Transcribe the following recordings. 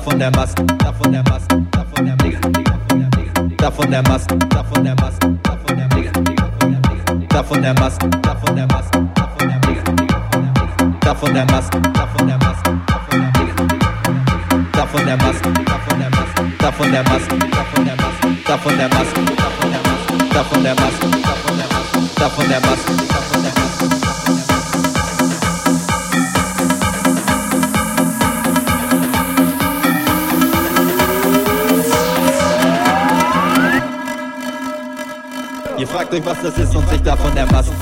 davon der Mast, davon der Mast, davon der Digga, davon der Mast, davon der Mast, davon der Digga, davon der Mast, davon der Mast, davon der Digga, davon der Mast, davon der Mast, davon der Digga, davon der Mast, davon der Mast, davon der Mast, davon der Mast, davon der Mast, davon der Mast, davon der Mast, davon der Mast, davon der Mast, davon der Mast, fragt euch, was das ist und sich davon erfasst.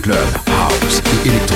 Club, House et électro.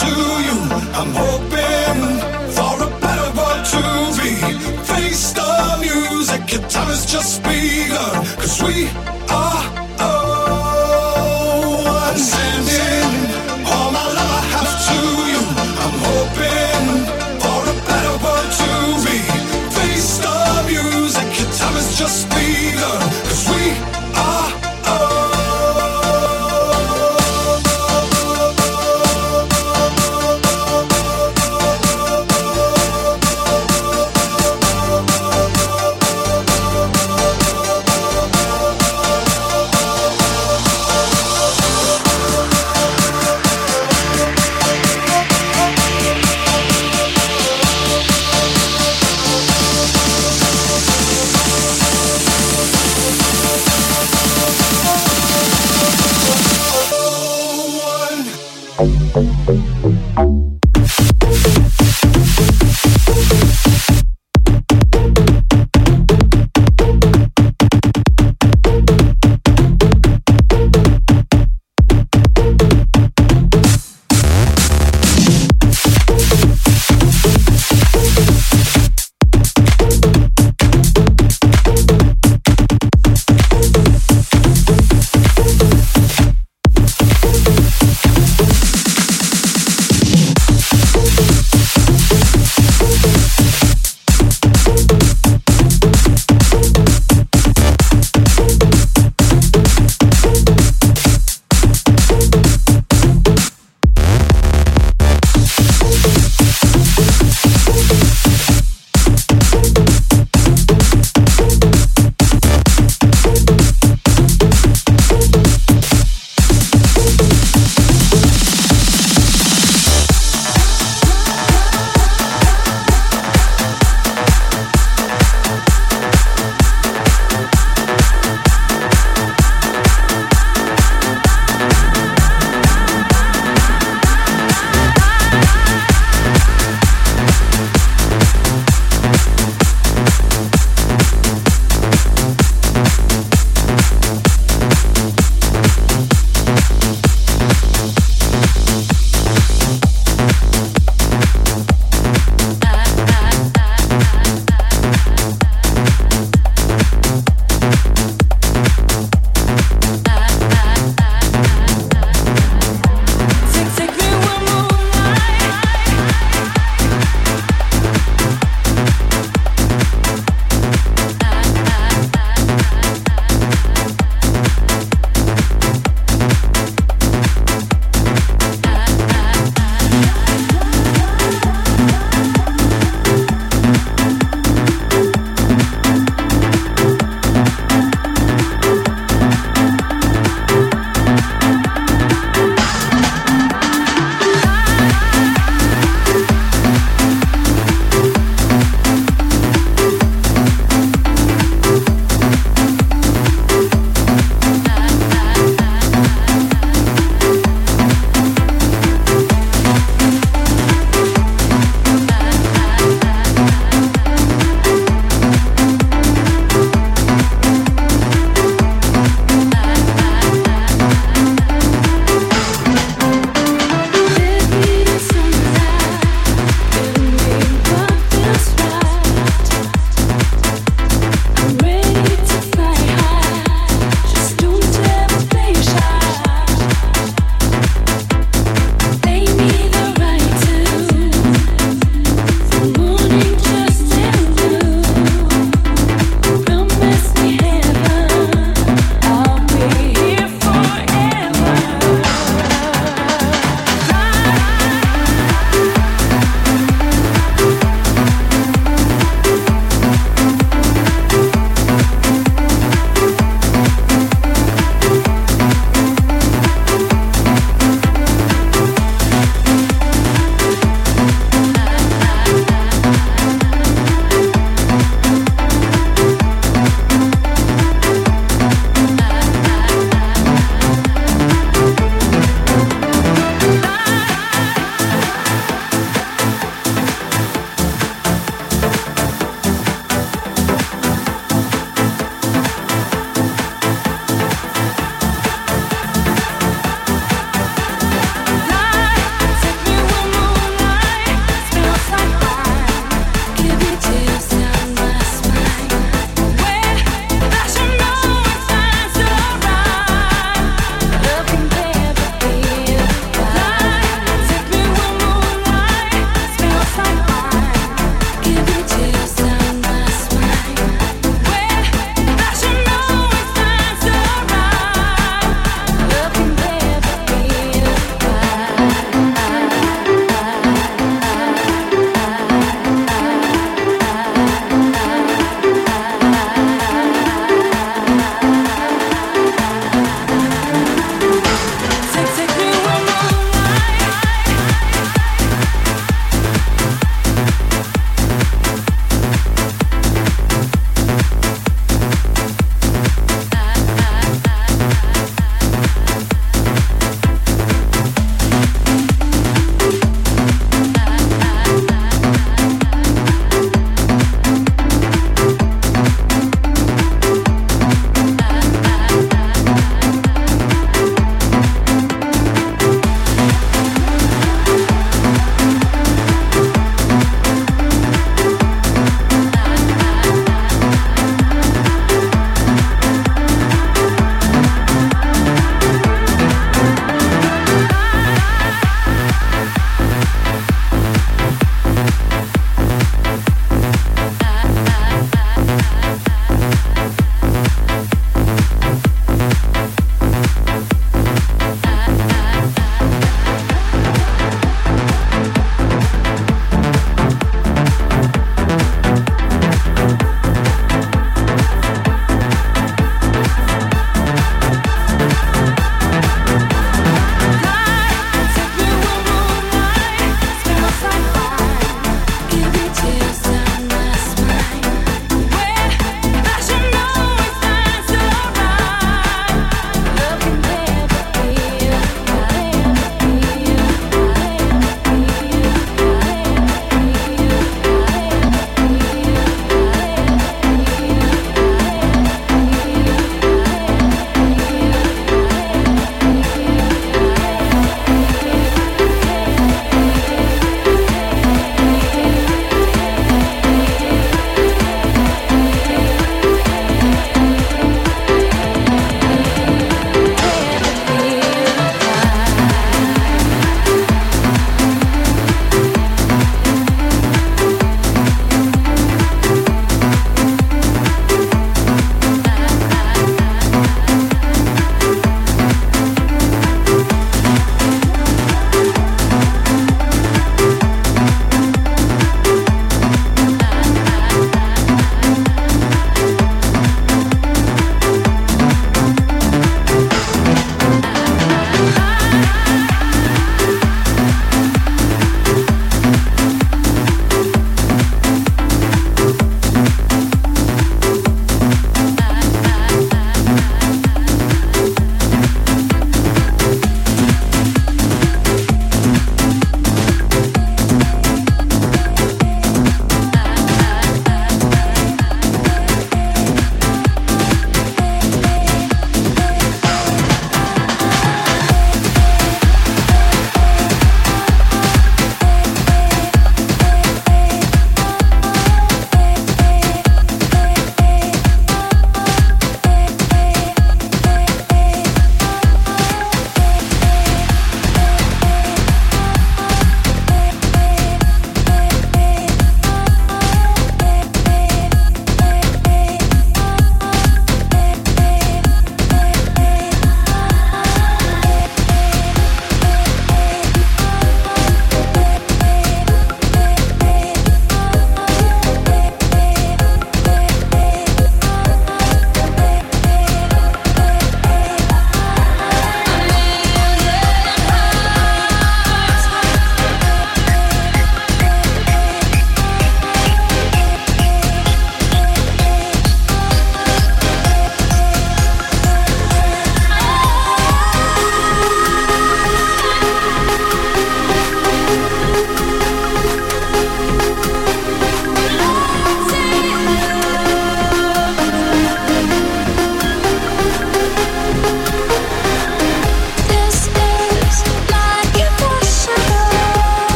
to you. I'm hoping for a better world to be. Face the music, your time has just begun. Cause we are.